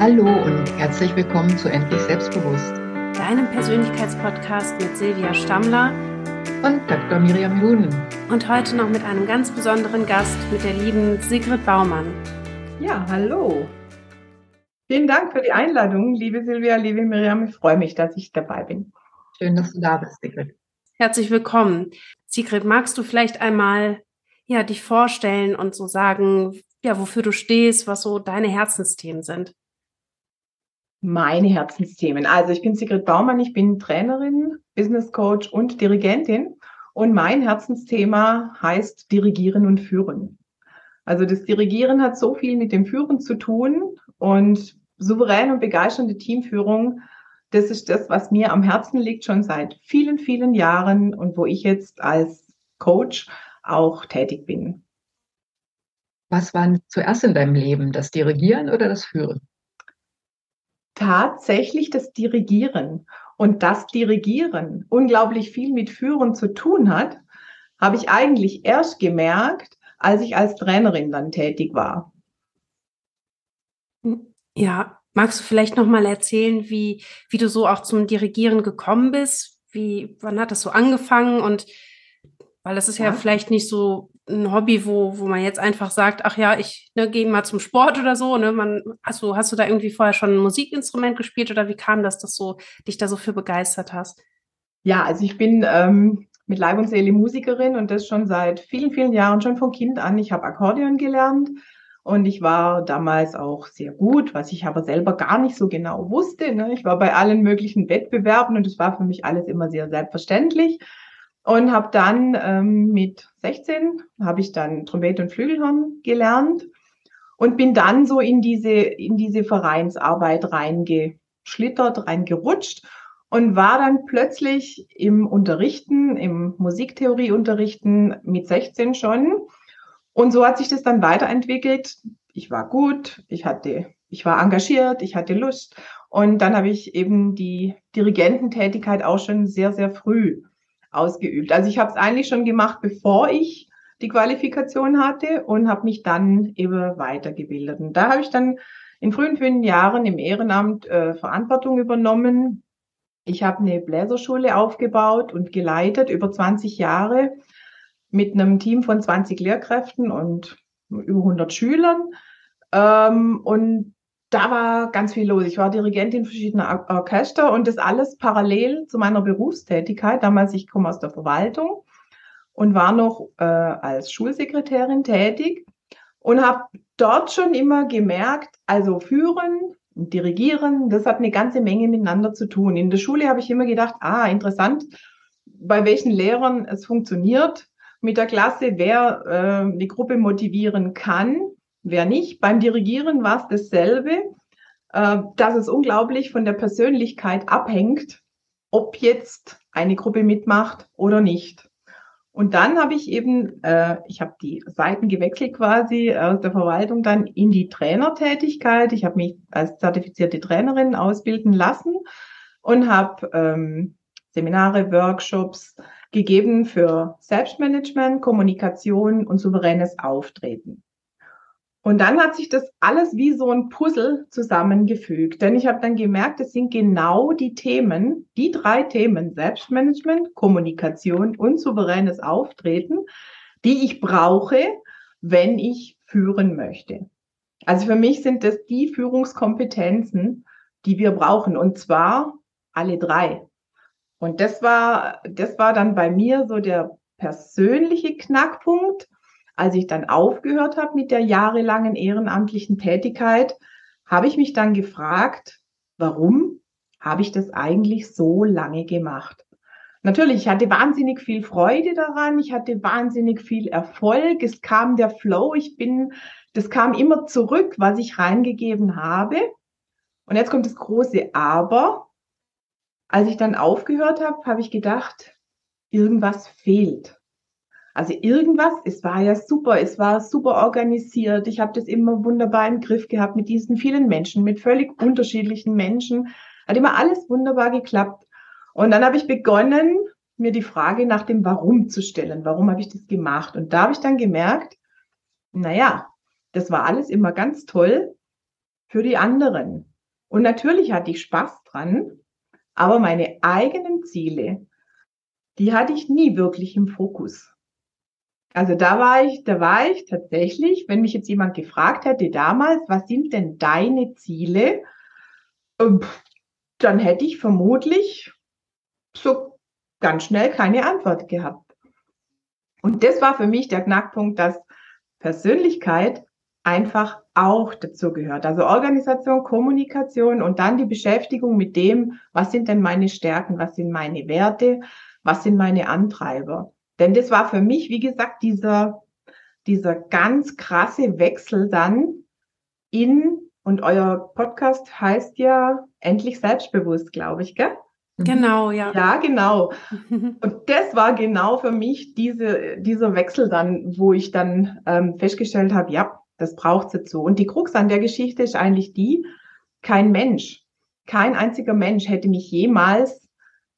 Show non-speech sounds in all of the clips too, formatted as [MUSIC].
Hallo und herzlich willkommen zu Endlich Selbstbewusst, deinem Persönlichkeitspodcast mit Silvia Stammler und Dr. Miriam Huhn. Und heute noch mit einem ganz besonderen Gast, mit der lieben Sigrid Baumann. Ja, hallo. Vielen Dank für die Einladung, liebe Silvia, liebe Miriam. Ich freue mich, dass ich dabei bin. Schön, dass du da bist, Sigrid. Herzlich willkommen. Sigrid, magst du vielleicht einmal ja, dich vorstellen und so sagen, ja, wofür du stehst, was so deine Herzensthemen sind? Meine Herzensthemen. Also ich bin Sigrid Baumann, ich bin Trainerin, Business Coach und Dirigentin. Und mein Herzensthema heißt Dirigieren und Führen. Also das Dirigieren hat so viel mit dem Führen zu tun und souverän und begeisternde Teamführung, das ist das, was mir am Herzen liegt, schon seit vielen, vielen Jahren und wo ich jetzt als Coach auch tätig bin. Was war zuerst in deinem Leben, das Dirigieren oder das Führen? Tatsächlich das Dirigieren. Und das Dirigieren unglaublich viel mit Führen zu tun hat, habe ich eigentlich erst gemerkt, als ich als Trainerin dann tätig war. Ja, magst du vielleicht noch mal erzählen, wie, wie du so auch zum Dirigieren gekommen bist? Wie, wann hat das so angefangen? Und weil das ist ja, ja vielleicht nicht so ein Hobby, wo, wo man jetzt einfach sagt, ach ja, ich ne, gehe mal zum Sport oder so. Ne? Man, also hast du da irgendwie vorher schon ein Musikinstrument gespielt oder wie kam das, dass du dich da so für begeistert hast? Ja, also ich bin ähm, mit Leib und Seele Musikerin und das schon seit vielen, vielen Jahren, schon von Kind an. Ich habe Akkordeon gelernt und ich war damals auch sehr gut, was ich aber selber gar nicht so genau wusste. Ne? Ich war bei allen möglichen Wettbewerben und es war für mich alles immer sehr selbstverständlich und habe dann ähm, mit 16 habe ich dann Trompete und Flügelhorn gelernt und bin dann so in diese in diese Vereinsarbeit reingeschlittert, reingerutscht und war dann plötzlich im Unterrichten, im Musiktheorieunterrichten mit 16 schon. Und so hat sich das dann weiterentwickelt. Ich war gut, ich hatte, ich war engagiert, ich hatte Lust. Und dann habe ich eben die Dirigententätigkeit auch schon sehr, sehr früh ausgeübt. Also ich habe es eigentlich schon gemacht, bevor ich die Qualifikation hatte und habe mich dann eben weitergebildet. Und da habe ich dann in frühen fünf Jahren im Ehrenamt äh, Verantwortung übernommen. Ich habe eine Bläserschule aufgebaut und geleitet über 20 Jahre mit einem Team von 20 Lehrkräften und über 100 Schülern. Ähm, und da war ganz viel los. Ich war Dirigentin verschiedener Orchester und das alles parallel zu meiner Berufstätigkeit. Damals, ich komme aus der Verwaltung und war noch äh, als Schulsekretärin tätig und habe dort schon immer gemerkt, also führen und dirigieren, das hat eine ganze Menge miteinander zu tun. In der Schule habe ich immer gedacht, ah, interessant, bei welchen Lehrern es funktioniert mit der Klasse, wer äh, die Gruppe motivieren kann wer nicht. Beim Dirigieren war es dasselbe, äh, dass es unglaublich von der Persönlichkeit abhängt, ob jetzt eine Gruppe mitmacht oder nicht. Und dann habe ich eben, äh, ich habe die Seiten gewechselt quasi aus der Verwaltung dann in die Trainertätigkeit. Ich habe mich als zertifizierte Trainerin ausbilden lassen und habe ähm, Seminare, Workshops gegeben für Selbstmanagement, Kommunikation und souveränes Auftreten. Und dann hat sich das alles wie so ein Puzzle zusammengefügt. Denn ich habe dann gemerkt, es sind genau die Themen, die drei Themen, Selbstmanagement, Kommunikation und souveränes Auftreten, die ich brauche, wenn ich führen möchte. Also für mich sind das die Führungskompetenzen, die wir brauchen. Und zwar alle drei. Und das war, das war dann bei mir so der persönliche Knackpunkt als ich dann aufgehört habe mit der jahrelangen ehrenamtlichen Tätigkeit, habe ich mich dann gefragt, warum habe ich das eigentlich so lange gemacht? Natürlich, ich hatte wahnsinnig viel Freude daran, ich hatte wahnsinnig viel Erfolg, es kam der Flow, ich bin, das kam immer zurück, was ich reingegeben habe. Und jetzt kommt das große Aber. Als ich dann aufgehört habe, habe ich gedacht, irgendwas fehlt. Also irgendwas, es war ja super, es war super organisiert. Ich habe das immer wunderbar im Griff gehabt mit diesen vielen Menschen, mit völlig unterschiedlichen Menschen. Hat immer alles wunderbar geklappt. Und dann habe ich begonnen, mir die Frage nach dem Warum zu stellen. Warum habe ich das gemacht? Und da habe ich dann gemerkt, naja, das war alles immer ganz toll für die anderen. Und natürlich hatte ich Spaß dran, aber meine eigenen Ziele, die hatte ich nie wirklich im Fokus. Also da war ich, da war ich tatsächlich, wenn mich jetzt jemand gefragt hätte damals, was sind denn deine Ziele? Ähm, dann hätte ich vermutlich so ganz schnell keine Antwort gehabt. Und das war für mich der Knackpunkt, dass Persönlichkeit einfach auch dazu gehört. Also Organisation, Kommunikation und dann die Beschäftigung mit dem, was sind denn meine Stärken, was sind meine Werte, was sind meine Antreiber. Denn das war für mich, wie gesagt, dieser, dieser ganz krasse Wechsel dann in, und euer Podcast heißt ja endlich selbstbewusst, glaube ich, gell? Mhm. Genau, ja. Ja, genau. [LAUGHS] Und das war genau für mich diese, dieser Wechsel dann, wo ich dann ähm, festgestellt habe, ja, das braucht dazu. Und die Krux an der Geschichte ist eigentlich die, kein Mensch, kein einziger Mensch hätte mich jemals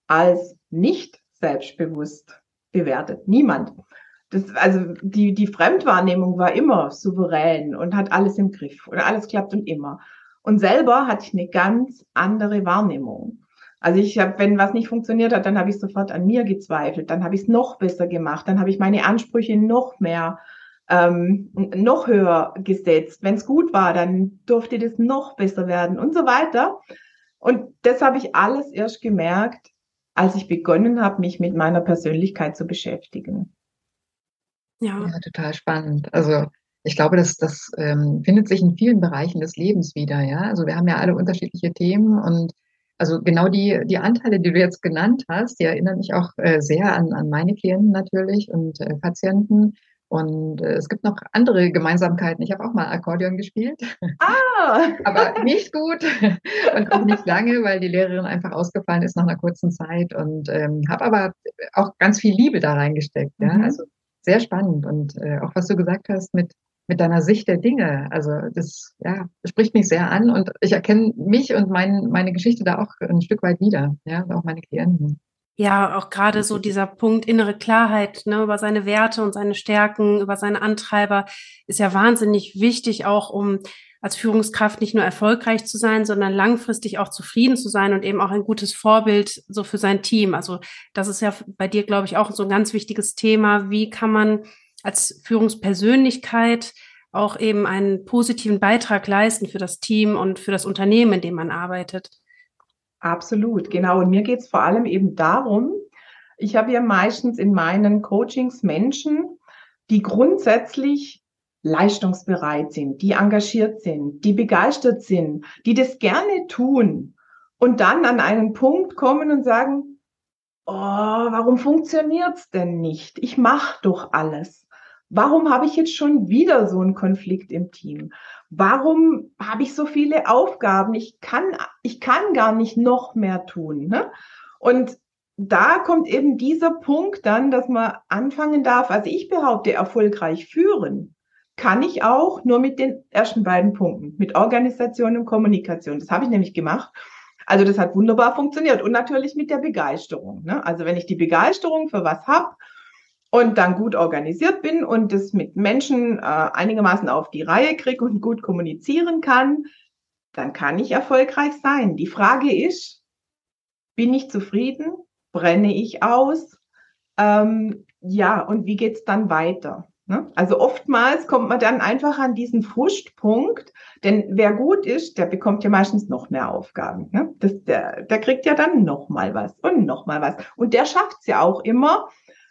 als nicht selbstbewusst bewertet. Niemand. Das, also die, die Fremdwahrnehmung war immer souverän und hat alles im Griff und alles klappt und immer. Und selber hatte ich eine ganz andere Wahrnehmung. Also ich habe, wenn was nicht funktioniert hat, dann habe ich sofort an mir gezweifelt, dann habe ich es noch besser gemacht, dann habe ich meine Ansprüche noch mehr, ähm, noch höher gesetzt. Wenn es gut war, dann durfte das noch besser werden und so weiter. Und das habe ich alles erst gemerkt, als ich begonnen habe, mich mit meiner Persönlichkeit zu beschäftigen. Ja, ja total spannend. Also ich glaube, das, das ähm, findet sich in vielen Bereichen des Lebens wieder. Ja, also wir haben ja alle unterschiedliche Themen und also genau die, die Anteile, die du jetzt genannt hast, die erinnern mich auch äh, sehr an, an meine Klienten natürlich und äh, Patienten. Und äh, es gibt noch andere Gemeinsamkeiten. Ich habe auch mal Akkordeon gespielt. Ah! aber nicht gut und auch nicht lange, weil die Lehrerin einfach ausgefallen ist nach einer kurzen Zeit. Und ähm, habe aber auch ganz viel Liebe da reingesteckt. Ja? Mhm. Also sehr spannend. Und äh, auch was du gesagt hast mit mit deiner Sicht der Dinge. Also das, ja, spricht mich sehr an und ich erkenne mich und mein, meine Geschichte da auch ein Stück weit wieder, ja, auch meine Klienten. Ja, auch gerade so dieser Punkt innere Klarheit ne, über seine Werte und seine Stärken, über seine Antreiber ist ja wahnsinnig wichtig, auch um als Führungskraft nicht nur erfolgreich zu sein, sondern langfristig auch zufrieden zu sein und eben auch ein gutes Vorbild so für sein Team. Also das ist ja bei dir, glaube ich, auch so ein ganz wichtiges Thema. Wie kann man als Führungspersönlichkeit auch eben einen positiven Beitrag leisten für das Team und für das Unternehmen, in dem man arbeitet. Absolut, genau. Und mir geht es vor allem eben darum, ich habe ja meistens in meinen Coachings Menschen, die grundsätzlich leistungsbereit sind, die engagiert sind, die begeistert sind, die das gerne tun und dann an einen Punkt kommen und sagen, oh, warum funktioniert's denn nicht? Ich mache doch alles. Warum habe ich jetzt schon wieder so einen Konflikt im Team? Warum habe ich so viele Aufgaben? Ich kann, ich kann gar nicht noch mehr tun. Ne? Und da kommt eben dieser Punkt dann, dass man anfangen darf, also ich behaupte, erfolgreich führen kann ich auch nur mit den ersten beiden Punkten, mit Organisation und Kommunikation. Das habe ich nämlich gemacht. Also das hat wunderbar funktioniert und natürlich mit der Begeisterung. Ne? Also wenn ich die Begeisterung für was habe und dann gut organisiert bin und das mit Menschen äh, einigermaßen auf die Reihe kriege und gut kommunizieren kann, dann kann ich erfolgreich sein. Die Frage ist, bin ich zufrieden? Brenne ich aus? Ähm, ja, und wie geht's dann weiter? Ne? Also oftmals kommt man dann einfach an diesen Frustpunkt, denn wer gut ist, der bekommt ja meistens noch mehr Aufgaben. Ne? Das, der, der kriegt ja dann noch mal was und noch mal was. Und der schafft's ja auch immer,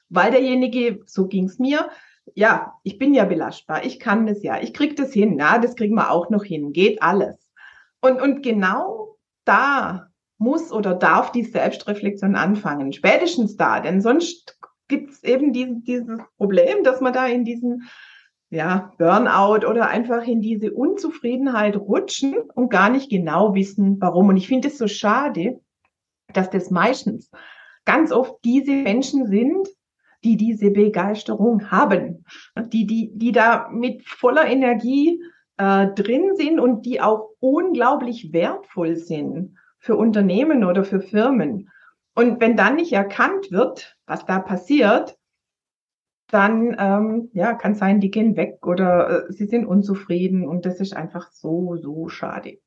weil derjenige, so ging's mir, ja, ich bin ja belastbar, ich kann das ja, ich krieg das hin, na, das kriegen wir auch noch hin, geht alles. Und, und genau da muss oder darf die Selbstreflexion anfangen, spätestens da, denn sonst gibt's eben die, dieses Problem, dass man da in diesen ja, Burnout oder einfach in diese Unzufriedenheit rutschen und gar nicht genau wissen, warum. Und ich finde es so schade, dass das meistens ganz oft diese Menschen sind, die diese Begeisterung haben, die, die, die da mit voller Energie äh, drin sind und die auch unglaublich wertvoll sind für Unternehmen oder für Firmen. Und wenn dann nicht erkannt wird, was da passiert, dann ähm, ja, kann sein, die gehen weg oder äh, sie sind unzufrieden und das ist einfach so, so schade.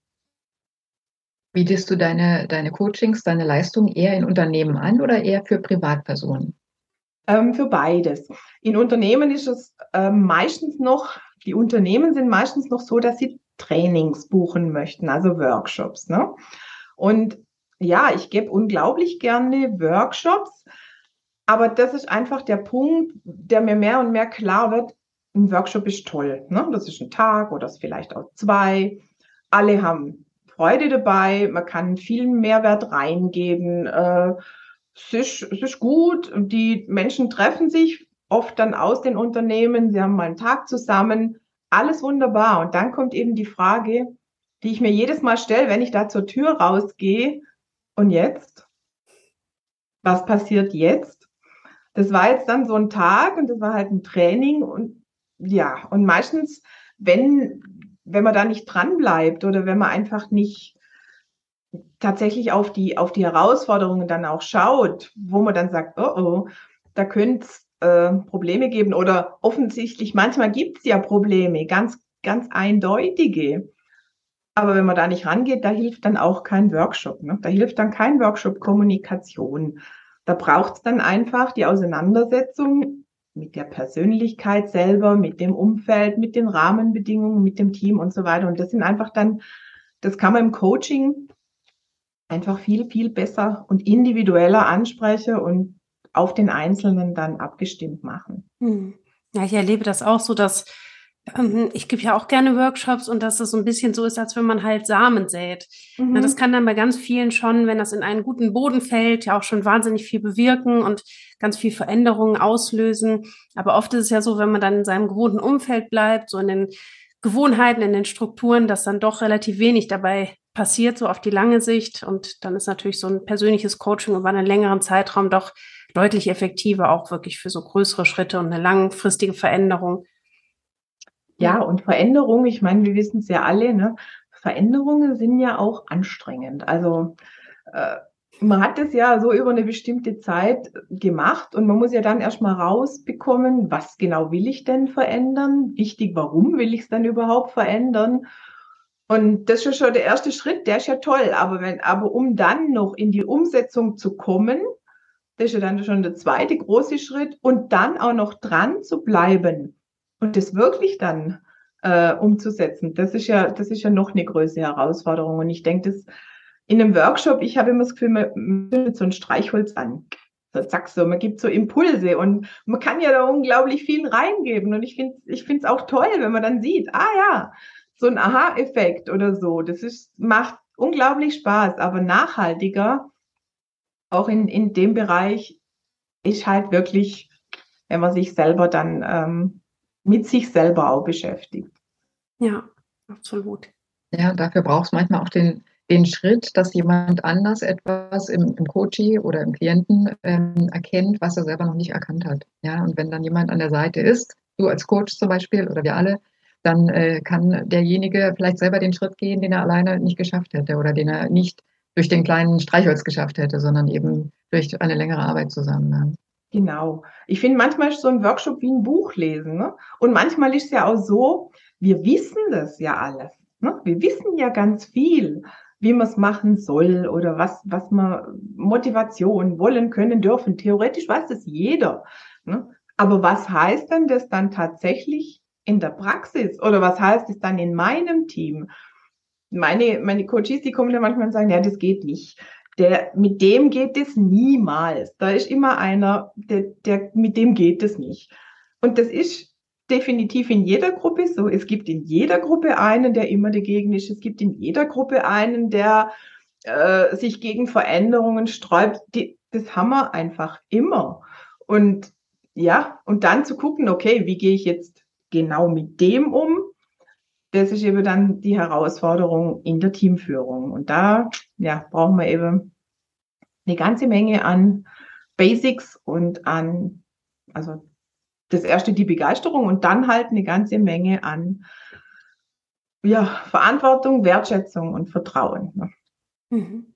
Bietest du deine, deine Coachings, deine Leistung eher in Unternehmen an oder eher für Privatpersonen? Ähm, für beides. In Unternehmen ist es ähm, meistens noch, die Unternehmen sind meistens noch so, dass sie Trainings buchen möchten, also Workshops. Ne? Und ja, ich gebe unglaublich gerne Workshops, aber das ist einfach der Punkt, der mir mehr und mehr klar wird. Ein Workshop ist toll. Ne? Das ist ein Tag oder vielleicht auch zwei. Alle haben Freude dabei. Man kann viel Mehrwert reingeben. Äh, es, ist, es ist gut. Die Menschen treffen sich oft dann aus den Unternehmen. Sie haben mal einen Tag zusammen. Alles wunderbar. Und dann kommt eben die Frage, die ich mir jedes Mal stelle, wenn ich da zur Tür rausgehe. Und jetzt? Was passiert jetzt? Das war jetzt dann so ein Tag und das war halt ein Training und ja, und meistens, wenn, wenn man da nicht dran bleibt oder wenn man einfach nicht tatsächlich auf die, auf die Herausforderungen dann auch schaut, wo man dann sagt, oh oh, da könnte es äh, Probleme geben oder offensichtlich, manchmal gibt es ja Probleme, ganz, ganz eindeutige. Aber wenn man da nicht rangeht, da hilft dann auch kein Workshop. Ne? Da hilft dann kein Workshop Kommunikation. Da braucht es dann einfach die Auseinandersetzung mit der Persönlichkeit selber, mit dem Umfeld, mit den Rahmenbedingungen, mit dem Team und so weiter. Und das sind einfach dann, das kann man im Coaching einfach viel, viel besser und individueller ansprechen und auf den Einzelnen dann abgestimmt machen. Hm. Ja, ich erlebe das auch so, dass ähm, ich gebe ja auch gerne Workshops und dass es so ein bisschen so ist, als wenn man halt Samen sät. Mhm. Na, das kann dann bei ganz vielen schon, wenn das in einen guten Boden fällt, ja auch schon wahnsinnig viel bewirken und ganz viel Veränderungen auslösen. Aber oft ist es ja so, wenn man dann in seinem gewohnten Umfeld bleibt, so in den Gewohnheiten, in den Strukturen, dass dann doch relativ wenig dabei passiert, so auf die lange Sicht. Und dann ist natürlich so ein persönliches Coaching über einen längeren Zeitraum doch deutlich effektiver, auch wirklich für so größere Schritte und eine langfristige Veränderung. Ja, und Veränderungen, ich meine, wir wissen es ja alle, ne? Veränderungen sind ja auch anstrengend. Also äh, man hat es ja so über eine bestimmte Zeit gemacht und man muss ja dann erstmal rausbekommen, was genau will ich denn verändern? Wichtig, warum will ich es dann überhaupt verändern? Und das ist schon der erste Schritt, der ist ja toll. Aber wenn, aber um dann noch in die Umsetzung zu kommen, das ist ja dann schon der zweite große Schritt und dann auch noch dran zu bleiben und das wirklich dann äh, umzusetzen, das ist ja, das ist ja noch eine größere Herausforderung. Und ich denke, das in einem Workshop, ich habe immer das Gefühl, man findet so ein Streichholz an. So, zack, so, man gibt so Impulse und man kann ja da unglaublich viel reingeben. Und ich finde ich finde es auch toll, wenn man dann sieht, ah ja, so ein Aha-Effekt oder so. Das ist, macht unglaublich Spaß, aber nachhaltiger, auch in, in dem Bereich, ist halt wirklich, wenn man sich selber dann ähm, mit sich selber auch beschäftigt. Ja, absolut. Ja, dafür braucht es manchmal auch den, den Schritt, dass jemand anders etwas im, im Coaching oder im Klienten ähm, erkennt, was er selber noch nicht erkannt hat. Ja, und wenn dann jemand an der Seite ist, du als Coach zum Beispiel oder wir alle, dann äh, kann derjenige vielleicht selber den Schritt gehen, den er alleine nicht geschafft hätte oder den er nicht durch den kleinen Streichholz geschafft hätte, sondern eben durch eine längere Arbeit zusammen. Ja. Genau. Ich finde, manchmal ist so ein Workshop wie ein Buch lesen. Ne? Und manchmal ist es ja auch so, wir wissen das ja alles. Ne? Wir wissen ja ganz viel, wie man es machen soll oder was, was man Motivation wollen, können, dürfen. Theoretisch weiß das jeder. Ne? Aber was heißt denn das dann tatsächlich in der Praxis? Oder was heißt es dann in meinem Team? Meine, meine Coaches, die kommen dann manchmal und sagen, ja, das geht nicht der, mit dem geht es niemals. Da ist immer einer, der, der, mit dem geht es nicht. Und das ist definitiv in jeder Gruppe so. Es gibt in jeder Gruppe einen, der immer dagegen ist. Es gibt in jeder Gruppe einen, der äh, sich gegen Veränderungen sträubt. Die, das haben wir einfach immer. Und ja, und dann zu gucken, okay, wie gehe ich jetzt genau mit dem um? das ist eben dann die Herausforderung in der Teamführung. Und da ja, brauchen wir eben eine ganze Menge an Basics und an, also das erste die Begeisterung und dann halt eine ganze Menge an ja, Verantwortung, Wertschätzung und Vertrauen. Ne? Mhm.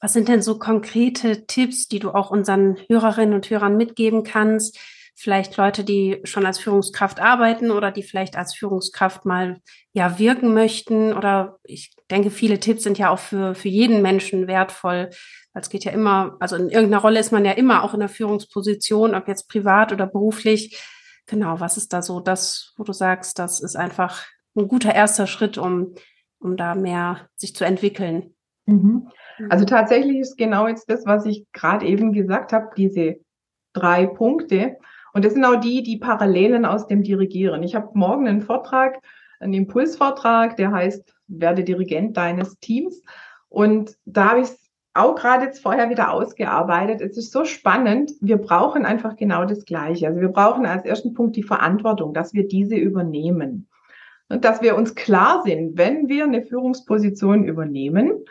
Was sind denn so konkrete Tipps, die du auch unseren Hörerinnen und Hörern mitgeben kannst, vielleicht Leute, die schon als Führungskraft arbeiten oder die vielleicht als Führungskraft mal ja wirken möchten? Oder ich denke, viele Tipps sind ja auch für, für jeden Menschen wertvoll. Weil es geht ja immer, also in irgendeiner Rolle ist man ja immer auch in der Führungsposition, ob jetzt privat oder beruflich. Genau, was ist da so das, wo du sagst, das ist einfach ein guter erster Schritt, um, um da mehr sich zu entwickeln? Mhm. Also tatsächlich ist genau jetzt das, was ich gerade eben gesagt habe, diese drei Punkte. Und das sind auch die, die Parallelen aus dem Dirigieren. Ich habe morgen einen Vortrag, einen Impulsvortrag, der heißt, werde Dirigent deines Teams. Und da habe ich es auch gerade jetzt vorher wieder ausgearbeitet. Es ist so spannend. Wir brauchen einfach genau das Gleiche. Also wir brauchen als ersten Punkt die Verantwortung, dass wir diese übernehmen. Und dass wir uns klar sind, wenn wir eine Führungsposition übernehmen,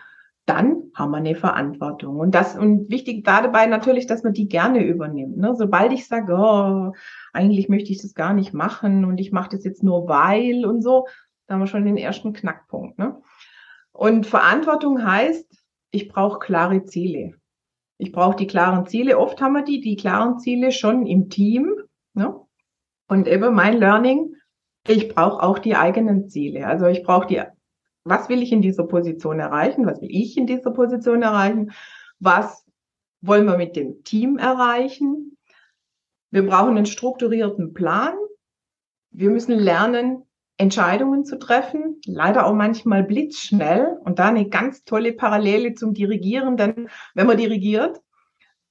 dann haben wir eine Verantwortung. Und das, und wichtig dabei natürlich, dass man die gerne übernimmt. Ne? Sobald ich sage, oh, eigentlich möchte ich das gar nicht machen und ich mache das jetzt nur weil und so, da haben wir schon den ersten Knackpunkt. Ne? Und Verantwortung heißt, ich brauche klare Ziele. Ich brauche die klaren Ziele. Oft haben wir die, die klaren Ziele schon im Team. Ne? Und eben mein Learning, ich brauche auch die eigenen Ziele. Also ich brauche die was will ich in dieser Position erreichen? Was will ich in dieser Position erreichen? Was wollen wir mit dem Team erreichen? Wir brauchen einen strukturierten Plan. Wir müssen lernen, Entscheidungen zu treffen, leider auch manchmal blitzschnell und da eine ganz tolle Parallele zum Dirigieren, denn wenn man dirigiert,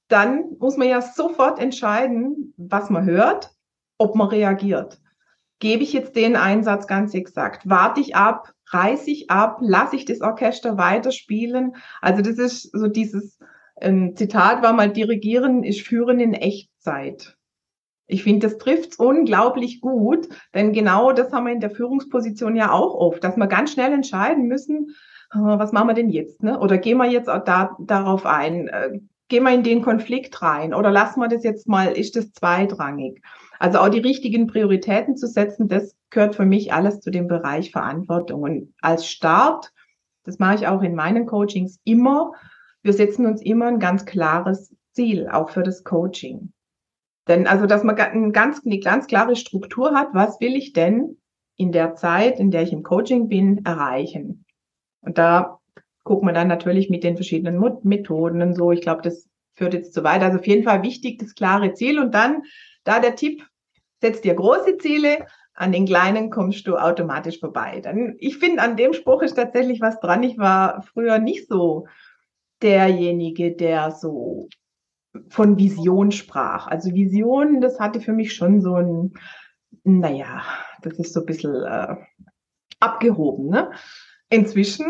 dann muss man ja sofort entscheiden, was man hört, ob man reagiert. Gebe ich jetzt den Einsatz ganz exakt? Warte ich ab? Reiße ich ab? Lasse ich das Orchester weiterspielen? Also das ist so dieses ein Zitat war mal, dirigieren ist führen in Echtzeit. Ich finde, das trifft unglaublich gut, denn genau das haben wir in der Führungsposition ja auch oft, dass wir ganz schnell entscheiden müssen, ah, was machen wir denn jetzt? Ne? Oder gehen wir jetzt auch da, darauf ein? Äh, gehen wir in den Konflikt rein? Oder lassen wir das jetzt mal, ist das zweitrangig? Also auch die richtigen Prioritäten zu setzen, das gehört für mich alles zu dem Bereich Verantwortung. Und als Start, das mache ich auch in meinen Coachings immer, wir setzen uns immer ein ganz klares Ziel, auch für das Coaching. Denn also, dass man eine ganz, eine ganz klare Struktur hat, was will ich denn in der Zeit, in der ich im Coaching bin, erreichen? Und da guckt man dann natürlich mit den verschiedenen Methoden und so. Ich glaube, das führt jetzt zu weit. Also auf jeden Fall wichtig, das klare Ziel und dann da der Tipp, setz dir große Ziele, an den kleinen kommst du automatisch vorbei. Dann, ich finde, an dem Spruch ist tatsächlich was dran. Ich war früher nicht so derjenige, der so von Vision sprach. Also Vision, das hatte für mich schon so ein, naja, das ist so ein bisschen äh, abgehoben. Ne? Inzwischen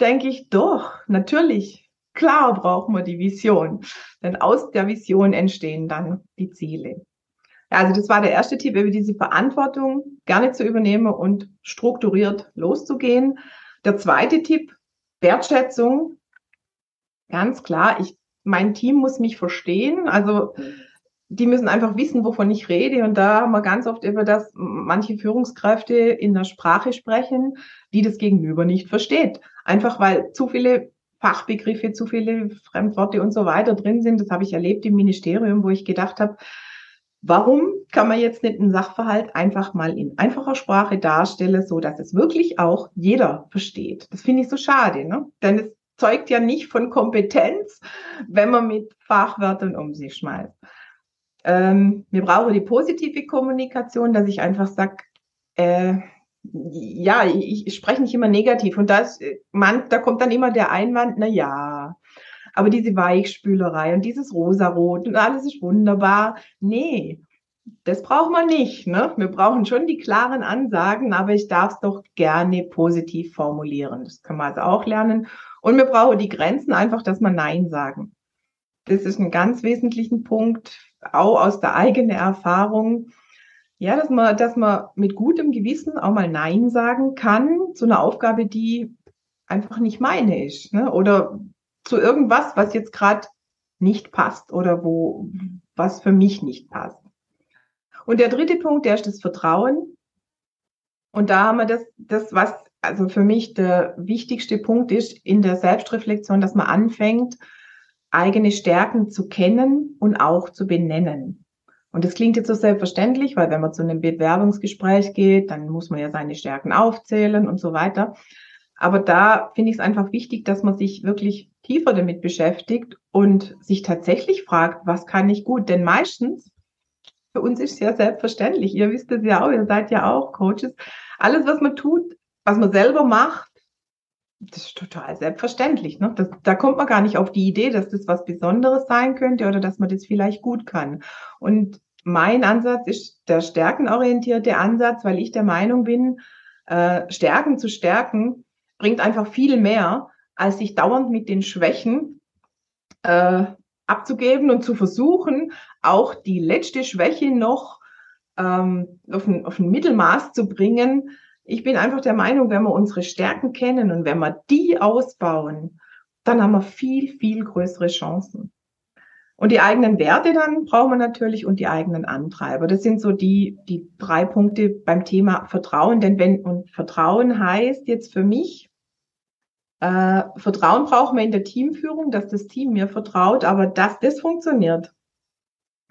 denke ich doch, natürlich, klar brauchen wir die Vision. Denn aus der Vision entstehen dann die Ziele. Also das war der erste Tipp, über diese Verantwortung gerne zu übernehmen und strukturiert loszugehen. Der zweite Tipp, Wertschätzung. Ganz klar, ich, mein Team muss mich verstehen. Also die müssen einfach wissen, wovon ich rede. Und da haben wir ganz oft über das, manche Führungskräfte in der Sprache sprechen, die das Gegenüber nicht versteht. Einfach weil zu viele Fachbegriffe, zu viele Fremdworte und so weiter drin sind. Das habe ich erlebt im Ministerium, wo ich gedacht habe, Warum kann man jetzt nicht einen Sachverhalt einfach mal in einfacher Sprache darstellen, so dass es wirklich auch jeder versteht? Das finde ich so schade, ne? Denn es zeugt ja nicht von Kompetenz, wenn man mit Fachwörtern um sich schmeißt. Ähm, wir brauchen die positive Kommunikation, dass ich einfach sage, äh, ja, ich, ich spreche nicht immer negativ und das, man, da kommt dann immer der Einwand, na ja, aber diese Weichspülerei und dieses Rosarot und alles ist wunderbar. Nee, das braucht man nicht. Ne? Wir brauchen schon die klaren Ansagen, aber ich darf es doch gerne positiv formulieren. Das kann man also auch lernen. Und wir brauchen die Grenzen einfach, dass man Nein sagen. Das ist ein ganz wesentlichen Punkt, auch aus der eigenen Erfahrung. Ja, dass man, dass man mit gutem Gewissen auch mal Nein sagen kann zu einer Aufgabe, die einfach nicht meine ist. Ne? Oder zu irgendwas, was jetzt gerade nicht passt oder wo was für mich nicht passt. Und der dritte Punkt, der ist das Vertrauen. Und da haben wir das, das was also für mich der wichtigste Punkt ist in der Selbstreflexion, dass man anfängt, eigene Stärken zu kennen und auch zu benennen. Und das klingt jetzt so selbstverständlich, weil wenn man zu einem Bewerbungsgespräch geht, dann muss man ja seine Stärken aufzählen und so weiter. Aber da finde ich es einfach wichtig, dass man sich wirklich tiefer damit beschäftigt und sich tatsächlich fragt, was kann ich gut? Denn meistens, für uns ist es ja selbstverständlich, ihr wisst es ja auch, ihr seid ja auch Coaches, alles, was man tut, was man selber macht, das ist total selbstverständlich. Ne? Das, da kommt man gar nicht auf die Idee, dass das was Besonderes sein könnte oder dass man das vielleicht gut kann. Und mein Ansatz ist der stärkenorientierte Ansatz, weil ich der Meinung bin, äh, Stärken zu stärken bringt einfach viel mehr, als sich dauernd mit den Schwächen äh, abzugeben und zu versuchen, auch die letzte Schwäche noch ähm, auf, ein, auf ein Mittelmaß zu bringen. Ich bin einfach der Meinung, wenn wir unsere Stärken kennen und wenn wir die ausbauen, dann haben wir viel, viel größere Chancen. Und die eigenen Werte dann brauchen wir natürlich und die eigenen Antreiber. Das sind so die, die drei Punkte beim Thema Vertrauen. Denn wenn, und Vertrauen heißt jetzt für mich, äh, Vertrauen brauchen wir in der Teamführung, dass das Team mir vertraut, aber dass das funktioniert,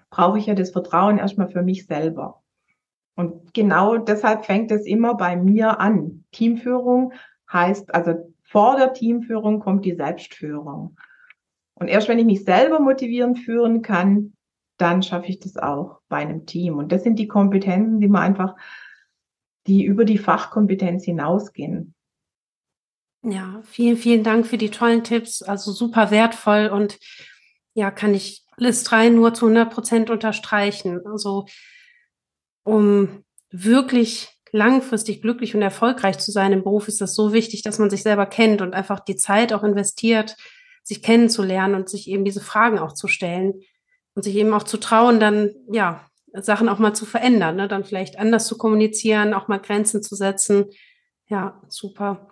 brauche ich ja das Vertrauen erstmal für mich selber. Und genau deshalb fängt es immer bei mir an. Teamführung heißt, also vor der Teamführung kommt die Selbstführung. Und erst wenn ich mich selber motivierend führen kann, dann schaffe ich das auch bei einem Team. Und das sind die Kompetenzen, die man einfach, die über die Fachkompetenz hinausgehen. Ja, vielen, vielen Dank für die tollen Tipps. Also super wertvoll und ja, kann ich alles drei nur zu 100 Prozent unterstreichen. Also, um wirklich langfristig glücklich und erfolgreich zu sein im Beruf, ist das so wichtig, dass man sich selber kennt und einfach die Zeit auch investiert, sich kennenzulernen und sich eben diese Fragen auch zu stellen und sich eben auch zu trauen, dann, ja, Sachen auch mal zu verändern, ne? dann vielleicht anders zu kommunizieren, auch mal Grenzen zu setzen. Ja, super.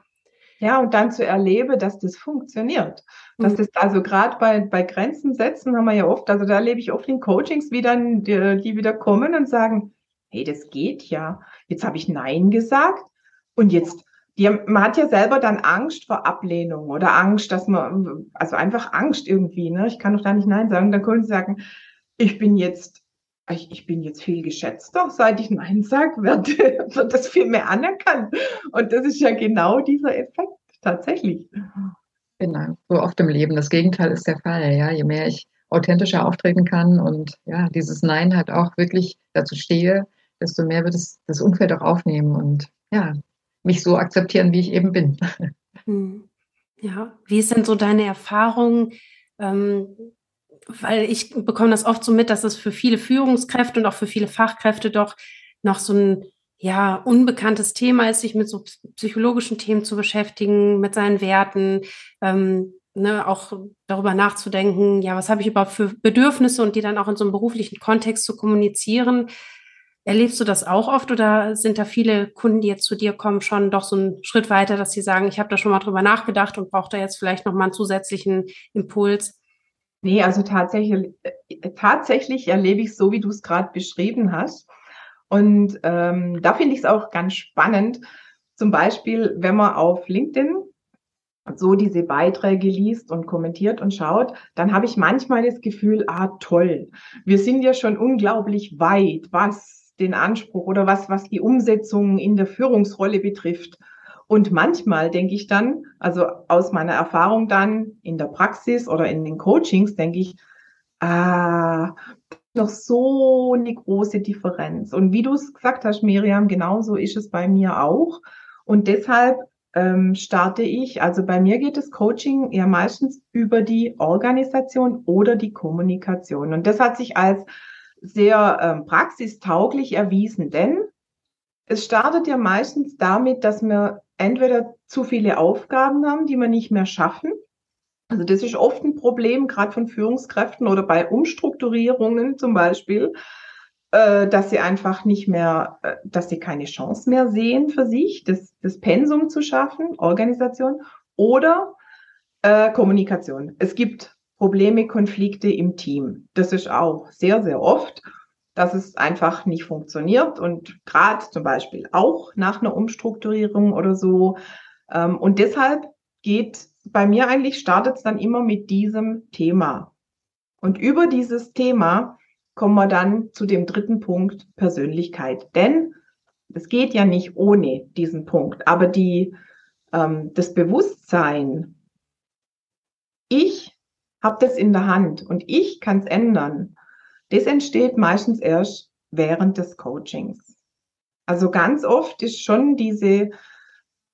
Ja, und dann zu erleben, dass das funktioniert. Dass mhm. das also gerade bei, bei Grenzen setzen haben wir ja oft, also da erlebe ich oft in Coachings, wie dann die, die wieder kommen und sagen, hey, das geht ja. Jetzt habe ich Nein gesagt und jetzt, die, man hat ja selber dann Angst vor Ablehnung oder Angst, dass man, also einfach Angst irgendwie, ne? Ich kann doch da nicht Nein sagen. Dann können sie sagen, ich bin jetzt ich, ich bin jetzt viel geschätzter, seit ich Nein sage, wird, [LAUGHS] wird das viel mehr anerkannt. Und das ist ja genau dieser Effekt tatsächlich. Genau, so oft im Leben. Das Gegenteil ist der Fall. Ja, je mehr ich authentischer auftreten kann und ja, dieses Nein halt auch wirklich dazu stehe, desto mehr wird es das Umfeld auch aufnehmen und ja, mich so akzeptieren, wie ich eben bin. [LAUGHS] Hm. Ja, wie ist denn so deine Erfahrung? Ähm, weil ich bekomme das oft so mit, dass es für viele Führungskräfte und auch für viele Fachkräfte doch noch so ein ja unbekanntes Thema ist, sich mit so psychologischen Themen zu beschäftigen, mit seinen Werten, ähm, ne, auch darüber nachzudenken, ja, was habe ich überhaupt für Bedürfnisse und die dann auch in so einem beruflichen Kontext zu kommunizieren. Erlebst du das auch oft oder sind da viele Kunden, die jetzt zu dir kommen, schon doch so einen Schritt weiter, dass sie sagen, ich habe da schon mal drüber nachgedacht und brauche da jetzt vielleicht noch mal einen zusätzlichen Impuls? Nee, also tatsächlich, äh, tatsächlich erlebe ich es so, wie du es gerade beschrieben hast. Und ähm, da finde ich es auch ganz spannend. Zum Beispiel, wenn man auf LinkedIn so diese Beiträge liest und kommentiert und schaut, dann habe ich manchmal das Gefühl, ah toll, wir sind ja schon unglaublich weit, was den Anspruch oder was, was die Umsetzung in der Führungsrolle betrifft. Und manchmal denke ich dann, also aus meiner Erfahrung dann in der Praxis oder in den Coachings, denke ich, ah, noch so eine große Differenz. Und wie du es gesagt hast, Miriam, genauso ist es bei mir auch. Und deshalb ähm, starte ich, also bei mir geht das Coaching ja meistens über die Organisation oder die Kommunikation. Und das hat sich als sehr ähm, praxistauglich erwiesen, denn es startet ja meistens damit, dass wir entweder zu viele Aufgaben haben, die wir nicht mehr schaffen. Also das ist oft ein Problem, gerade von Führungskräften oder bei Umstrukturierungen zum Beispiel, äh, dass sie einfach nicht mehr, äh, dass sie keine Chance mehr sehen für sich, das, das Pensum zu schaffen, Organisation oder äh, Kommunikation. Es gibt Probleme, Konflikte im Team. Das ist auch sehr, sehr oft dass es einfach nicht funktioniert und gerade zum Beispiel auch nach einer Umstrukturierung oder so. Ähm, und deshalb geht bei mir eigentlich, startet es dann immer mit diesem Thema. Und über dieses Thema kommen wir dann zu dem dritten Punkt Persönlichkeit. Denn es geht ja nicht ohne diesen Punkt. Aber die, ähm, das Bewusstsein, ich habe das in der Hand und ich kann es ändern, das entsteht meistens erst während des Coachings. Also ganz oft ist schon diese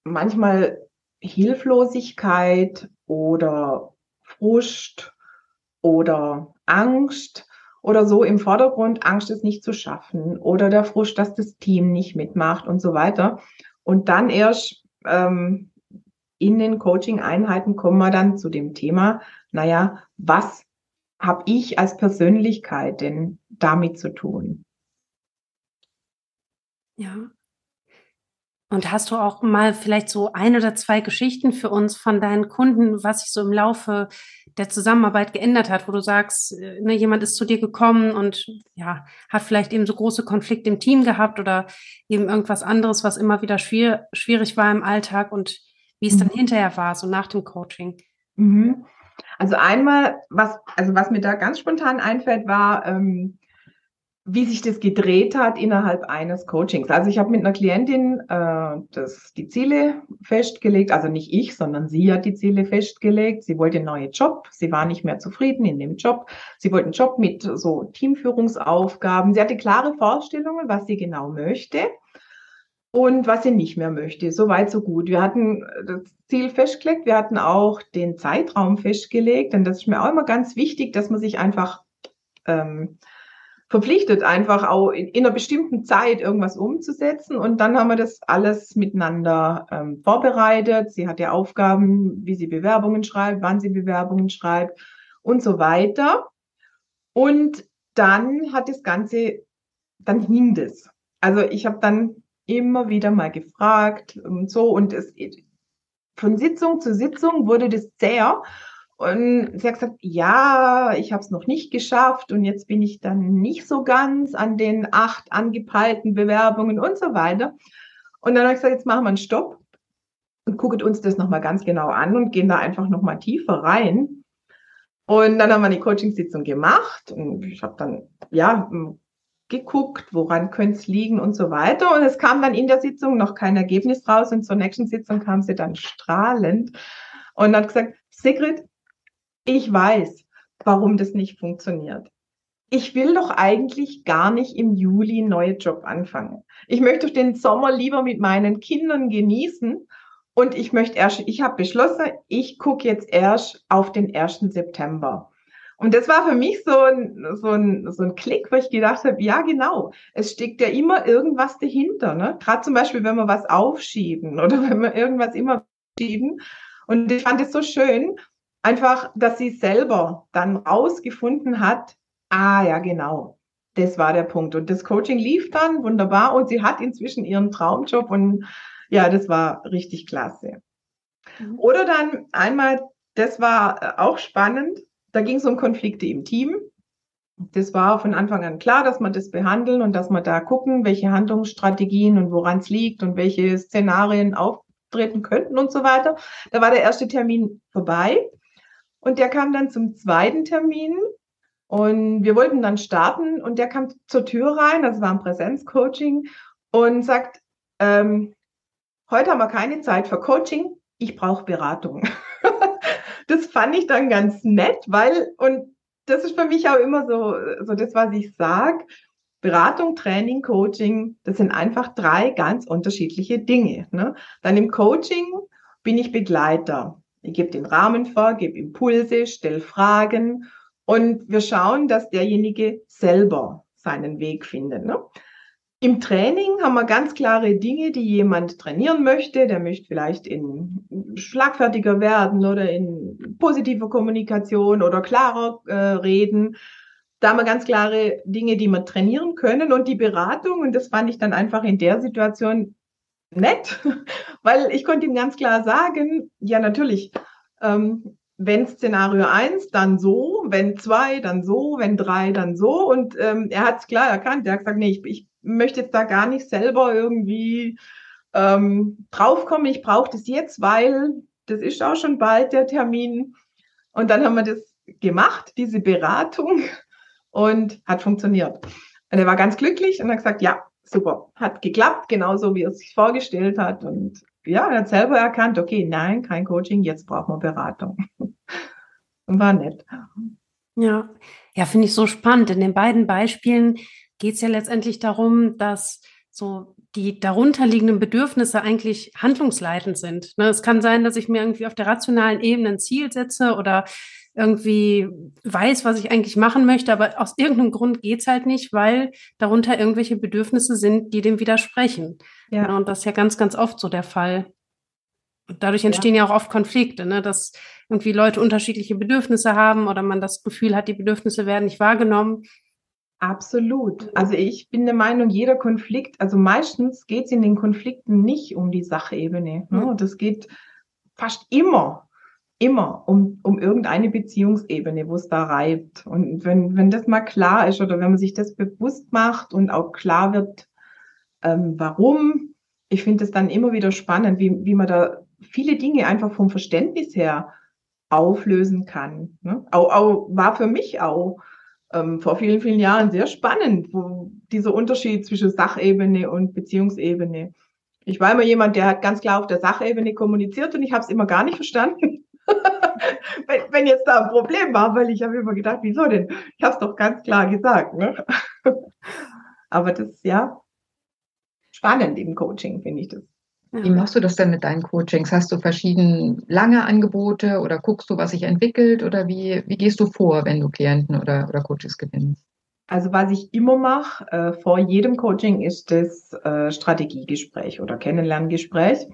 manchmal Hilflosigkeit oder Frust oder Angst oder so im Vordergrund, Angst es nicht zu schaffen oder der Frust, dass das Team nicht mitmacht und so weiter. Und dann erst ähm, in den Coaching-Einheiten kommen wir dann zu dem Thema, naja, was habe ich als Persönlichkeit denn damit zu tun? Ja. Und hast du auch mal vielleicht so ein oder zwei Geschichten für uns von deinen Kunden, was sich so im Laufe der Zusammenarbeit geändert hat, wo du sagst, äh, ne, jemand ist zu dir gekommen und ja, hat vielleicht eben so große Konflikte im Team gehabt oder eben irgendwas anderes, was immer wieder schwier schwierig war im Alltag und wie es mhm. dann hinterher war, so nach dem Coaching? Mhm. Also einmal, was, also was mir da ganz spontan einfällt, war, ähm, wie sich das gedreht hat innerhalb eines Coachings. Also ich habe mit einer Klientin äh, das, die Ziele festgelegt, also nicht ich, sondern sie hat die Ziele festgelegt. Sie wollte einen neuen Job, sie war nicht mehr zufrieden in dem Job. Sie wollte einen Job mit so Teamführungsaufgaben. Sie hatte klare Vorstellungen, was sie genau möchte und was sie nicht mehr möchte. So weit, so gut. Wir hatten das Ziel festgelegt, wir hatten auch den Zeitraum festgelegt, denn das ist mir auch immer ganz wichtig, dass man sich einfach ähm, verpflichtet, einfach auch in, in, einer bestimmten Zeit irgendwas umzusetzen. Und dann haben wir das alles miteinander ähm, vorbereitet. Sie hat ja Aufgaben, wie sie Bewerbungen schreibt, wann sie Bewerbungen schreibt und so weiter. Und dann hat das Ganze, dann hing das. Also ich habe dann immer wieder mal gefragt und so und es, von Sitzung zu Sitzung wurde das zäher und sie hat gesagt, ja, ich habe es noch nicht geschafft und jetzt bin ich dann nicht so ganz an den acht angepeilten Bewerbungen und so weiter. Und dann habe ich gesagt, jetzt machen wir einen Stopp und gucken uns das nochmal ganz genau an und gehen da einfach nochmal tiefer rein. Und dann haben wir eine Coachingsitzung gemacht und ich habe dann, ja, geguckt, woran könnte es liegen und so weiter. Und es kam dann in der Sitzung noch kein Ergebnis raus und zur nächsten Sitzung kam sie dann strahlend und hat gesagt, Sigrid, ich weiß, warum das nicht funktioniert. Ich will doch eigentlich gar nicht im Juli einen neuen Job anfangen. Ich möchte den Sommer lieber mit meinen Kindern genießen und ich möchte erst, ich habe beschlossen, ich gucke jetzt erst auf den 1. September. Und das war für mich so ein, so ein, so ein Klick, wo ich gedacht habe, ja genau, es steckt ja immer irgendwas dahinter. Ne? Gerade zum Beispiel, wenn wir was aufschieben [LAUGHS] oder wenn wir irgendwas immer schieben. Und ich fand es so schön, einfach, dass sie selber dann rausgefunden hat, ah ja, genau, das war der Punkt. Und das Coaching lief dann wunderbar und sie hat inzwischen ihren Traumjob und ja, das war richtig klasse. Mhm. Oder dann einmal, das war äh, auch spannend, da ging es um Konflikte im Team. Das war von Anfang an klar, dass wir das behandeln und dass wir da gucken, welche Handlungsstrategien und woran es liegt und welche Szenarien auftreten könnten und so weiter. Da war der erste Termin vorbei. Und der kam dann zum zweiten Termin und wir wollten dann starten und der kam zur Tür rein, das war ein Präsenzcoaching und sagt, ähm, heute haben wir keine Zeit für Coaching, ich brauche Beratung. [LAUGHS] das fand ich dann ganz nett, weil, und das ist für mich auch immer so, so das, was ich sage, Beratung, Training, Coaching, das sind einfach drei ganz unterschiedliche Dinge. Ne? Dann im Coaching bin ich Begleiter. Ich gebe den Rahmen vor, gebe Impulse, stelle Fragen und wir schauen, dass derjenige selber seinen Weg findet. Ne? Im Training haben wir ganz klare Dinge, die jemand trainieren möchte. Der möchte vielleicht in schlagfertiger werden oder in positiver Kommunikation oder klarer äh, reden. Da haben wir ganz klare Dinge, die wir trainieren können. Und die Beratung, und das fand ich dann einfach in der Situation nett, [LAUGHS] weil ich konnte ihm ganz klar sagen, ja natürlich, ähm, wenn Szenario eins, dann so, wenn zwei, dann so, wenn drei, dann so. Und ähm, er hat es klar erkannt. Er hat gesagt, nee, ich, ich möchte jetzt da gar nicht selber irgendwie ähm, draufkommen. Ich brauche das jetzt, weil das ist auch schon bald der Termin. Und dann haben wir das gemacht, diese Beratung. [LAUGHS] und hat funktioniert. Und er war ganz glücklich und hat gesagt, ja, super, hat geklappt, genauso wie er sich vorgestellt hat. Und ja, er hat selber erkannt, okay, nein, kein Coaching, jetzt brauchen wir Beratung. [LAUGHS] Und war nett. Ja, ja, finde ich so spannend. In den beiden Beispielen geht es ja letztendlich darum, dass so die darunterliegenden Bedürfnisse eigentlich handlungsleitend sind. Ne, es kann sein, dass ich mir irgendwie auf der rationalen Ebene ein Ziel setze oder irgendwie weiß, was ich eigentlich machen möchte, aber aus irgendeinem Grund geht's halt nicht, weil darunter irgendwelche Bedürfnisse sind, die dem widersprechen. Ja. Ne, und das ist ja ganz, ganz oft so der Fall. Und dadurch entstehen ja. ja auch oft Konflikte, ne? dass irgendwie Leute unterschiedliche Bedürfnisse haben oder man das Gefühl hat, die Bedürfnisse werden nicht wahrgenommen. Absolut. Also ich bin der Meinung, jeder Konflikt, also meistens geht es in den Konflikten nicht um die Sachebene. Ne? Mhm. Das geht fast immer, immer um, um irgendeine Beziehungsebene, wo es da reibt. Und wenn, wenn das mal klar ist oder wenn man sich das bewusst macht und auch klar wird, ähm, warum, ich finde es dann immer wieder spannend, wie, wie man da viele Dinge einfach vom Verständnis her auflösen kann. Ne? Auch, auch, war für mich auch ähm, vor vielen, vielen Jahren sehr spannend, wo dieser Unterschied zwischen Sachebene und Beziehungsebene. Ich war immer jemand, der hat ganz klar auf der Sachebene kommuniziert und ich habe es immer gar nicht verstanden. [LAUGHS] wenn, wenn, jetzt da ein Problem war, weil ich habe immer gedacht, wieso denn? Ich habe es doch ganz klar gesagt. Ne? [LAUGHS] Aber das ja spannend im Coaching, finde ich das. Wie machst du das denn mit deinen Coachings? Hast du verschiedene lange Angebote oder guckst du, was sich entwickelt oder wie, wie gehst du vor, wenn du Klienten oder, oder Coaches gewinnst? Also was ich immer mache äh, vor jedem Coaching ist das äh, Strategiegespräch oder Kennenlerngespräch.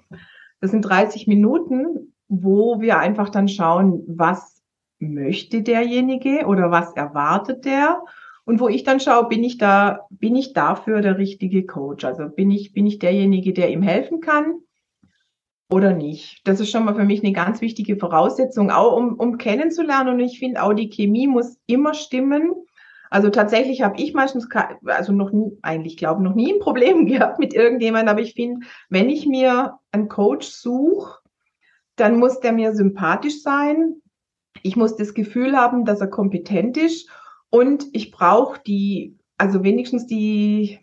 Das sind 30 Minuten, wo wir einfach dann schauen, was möchte derjenige oder was erwartet der und wo ich dann schaue, bin ich da, bin ich dafür der richtige Coach? Also bin ich, bin ich derjenige, der ihm helfen kann oder nicht? Das ist schon mal für mich eine ganz wichtige Voraussetzung, auch um, um kennenzulernen. Und ich finde auch die Chemie muss immer stimmen. Also tatsächlich habe ich meistens, also noch nie, eigentlich glaube noch nie ein Problem [LAUGHS] gehabt mit irgendjemandem, aber ich finde, wenn ich mir einen Coach suche, dann muss der mir sympathisch sein. Ich muss das Gefühl haben, dass er kompetent ist und ich brauche die, also wenigstens die,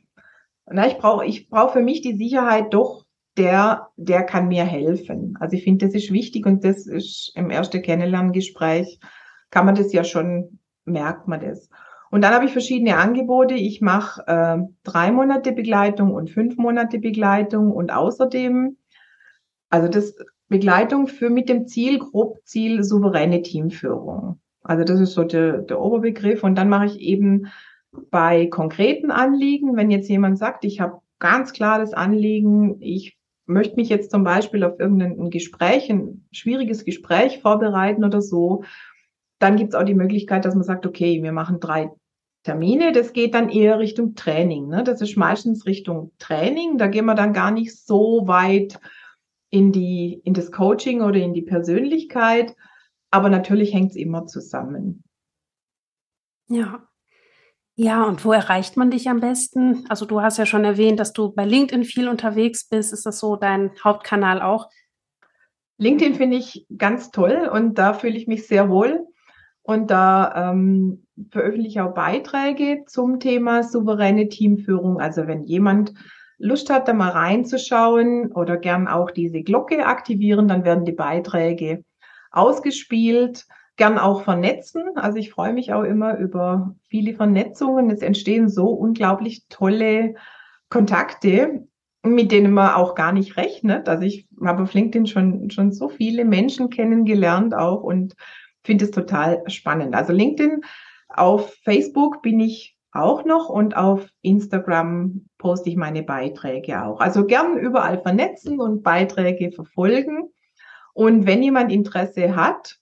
na, ich brauche, ich brauche für mich die Sicherheit doch, der, der kann mir helfen. Also ich finde, das ist wichtig und das ist im ersten Kennenlerngespräch, kann man das ja schon, merkt man das. Und dann habe ich verschiedene Angebote. Ich mache äh, drei Monate Begleitung und fünf Monate Begleitung und außerdem, also das Begleitung für mit dem Ziel, Grobziel, souveräne Teamführung. Also das ist so der, der Oberbegriff. Und dann mache ich eben bei konkreten Anliegen, wenn jetzt jemand sagt, ich habe ganz klar das Anliegen, ich möchte mich jetzt zum Beispiel auf irgendein Gespräch, ein schwieriges Gespräch vorbereiten oder so, dann gibt es auch die Möglichkeit, dass man sagt, okay, wir machen drei Termine. Das geht dann eher Richtung Training. Ne? Das ist meistens Richtung Training. Da gehen wir dann gar nicht so weit in die, in das Coaching oder in die Persönlichkeit, aber natürlich hängt es immer zusammen. Ja. Ja, und wo erreicht man dich am besten? Also du hast ja schon erwähnt, dass du bei LinkedIn viel unterwegs bist. Ist das so dein Hauptkanal auch? LinkedIn finde ich ganz toll und da fühle ich mich sehr wohl. Und da ähm, veröffentliche ich auch Beiträge zum Thema souveräne Teamführung. Also wenn jemand Lust hat, da mal reinzuschauen oder gern auch diese Glocke aktivieren, dann werden die Beiträge ausgespielt, gern auch vernetzen. Also ich freue mich auch immer über viele Vernetzungen. Es entstehen so unglaublich tolle Kontakte, mit denen man auch gar nicht rechnet. Also ich habe auf LinkedIn schon, schon so viele Menschen kennengelernt auch und finde es total spannend. Also LinkedIn, auf Facebook bin ich auch noch und auf Instagram poste ich meine Beiträge auch. Also gern überall vernetzen und Beiträge verfolgen. Und wenn jemand Interesse hat,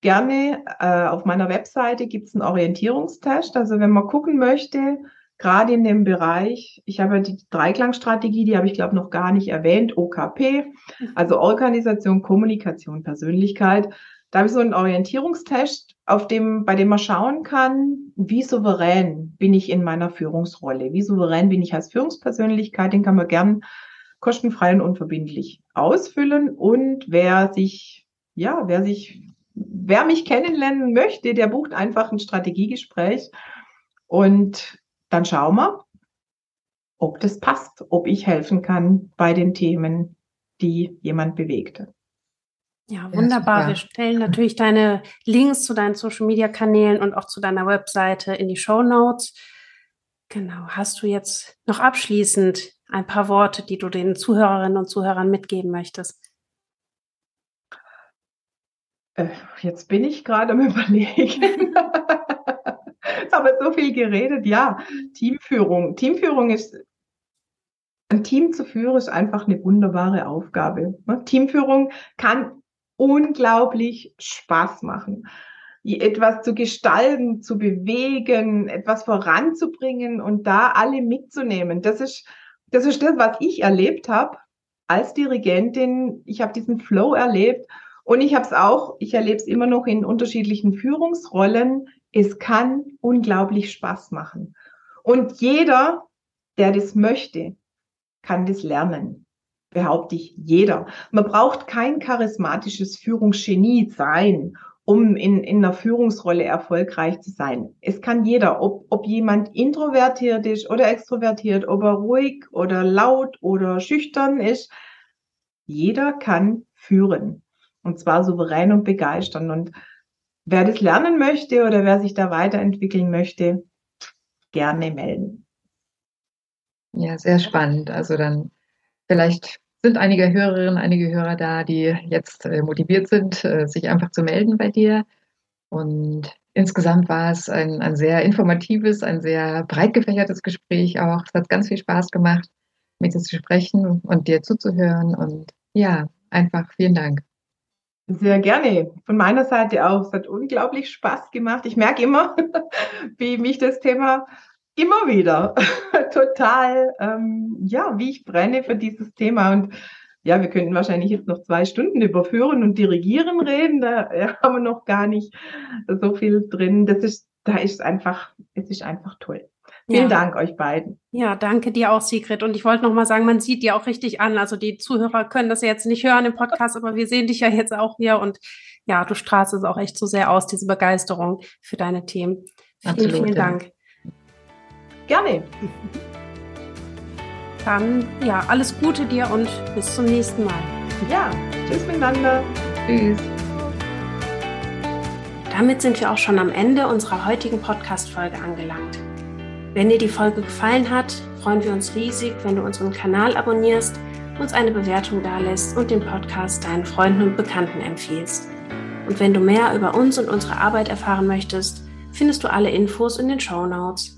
gerne äh, auf meiner Webseite gibt es einen Orientierungstest. Also wenn man gucken möchte, gerade in dem Bereich, ich habe die Dreiklangstrategie, die habe ich glaube noch gar nicht erwähnt, OKP, also Organisation, Kommunikation, Persönlichkeit. Da habe ich so einen Orientierungstest, auf dem, bei dem man schauen kann, wie souverän bin ich in meiner Führungsrolle, wie souverän bin ich als Führungspersönlichkeit, den kann man gern kostenfrei und unverbindlich ausfüllen. Und wer sich, ja, wer sich, wer mich kennenlernen möchte, der bucht einfach ein Strategiegespräch. Und dann schauen wir, ob das passt, ob ich helfen kann bei den Themen, die jemand bewegte. Ja, wunderbar. Ja, Wir stellen natürlich deine Links zu deinen Social Media Kanälen und auch zu deiner Webseite in die Show Notes. Genau. Hast du jetzt noch abschließend ein paar Worte, die du den Zuhörerinnen und Zuhörern mitgeben möchtest? Äh, jetzt bin ich gerade am [LAUGHS] Überlegen. Jetzt haben wir so viel geredet. Ja, Teamführung. Teamführung ist, ein Team zu führen, ist einfach eine wunderbare Aufgabe. Ne? Teamführung kann unglaublich Spaß machen etwas zu gestalten, zu bewegen, etwas voranzubringen und da alle mitzunehmen. Das ist das, ist das was ich erlebt habe als Dirigentin. Ich habe diesen Flow erlebt und ich habe es auch, ich erlebe es immer noch in unterschiedlichen Führungsrollen. Es kann unglaublich Spaß machen. Und jeder, der das möchte, kann das lernen behaupte ich jeder. Man braucht kein charismatisches Führungsgenie sein um in, in einer Führungsrolle erfolgreich zu sein. Es kann jeder, ob, ob jemand introvertiert ist oder extrovertiert, ob er ruhig oder laut oder schüchtern ist. Jeder kann führen. Und zwar souverän und begeistern. Und wer das lernen möchte oder wer sich da weiterentwickeln möchte, gerne melden. Ja, sehr spannend. Also dann vielleicht sind einige Hörerinnen, einige Hörer da, die jetzt äh, motiviert sind, äh, sich einfach zu melden bei dir. Und insgesamt war es ein, ein sehr informatives, ein sehr breit gefächertes Gespräch auch. Es hat ganz viel Spaß gemacht, mit dir zu sprechen und dir zuzuhören. Und ja, einfach vielen Dank. Sehr gerne. Von meiner Seite auch. Es hat unglaublich Spaß gemacht. Ich merke immer, [LAUGHS] wie mich das Thema immer wieder [LAUGHS] total, ähm, ja, wie ich brenne für dieses Thema. Und ja, wir könnten wahrscheinlich jetzt noch zwei Stunden überführen und dirigieren reden. Da [LAUGHS] haben wir noch gar nicht so viel drin. Das ist, da ist einfach, es ist einfach toll. Vielen ja. Dank euch beiden. Ja, danke dir auch, Sigrid. Und ich wollte noch mal sagen, man sieht dir auch richtig an. Also die Zuhörer können das ja jetzt nicht hören im Podcast, aber wir sehen dich ja jetzt auch hier. Und ja, du strahlst es auch echt so sehr aus, diese Begeisterung für deine Themen. Vielen, Absolut, vielen Dank. Gerne. [LAUGHS] Dann ja, alles Gute dir und bis zum nächsten Mal. Ja, tschüss miteinander. Tschüss. Damit sind wir auch schon am Ende unserer heutigen Podcast-Folge angelangt. Wenn dir die Folge gefallen hat, freuen wir uns riesig, wenn du unseren Kanal abonnierst, uns eine Bewertung dalässt und den Podcast deinen Freunden und Bekannten empfiehlst. Und wenn du mehr über uns und unsere Arbeit erfahren möchtest, findest du alle Infos in den Show Notes.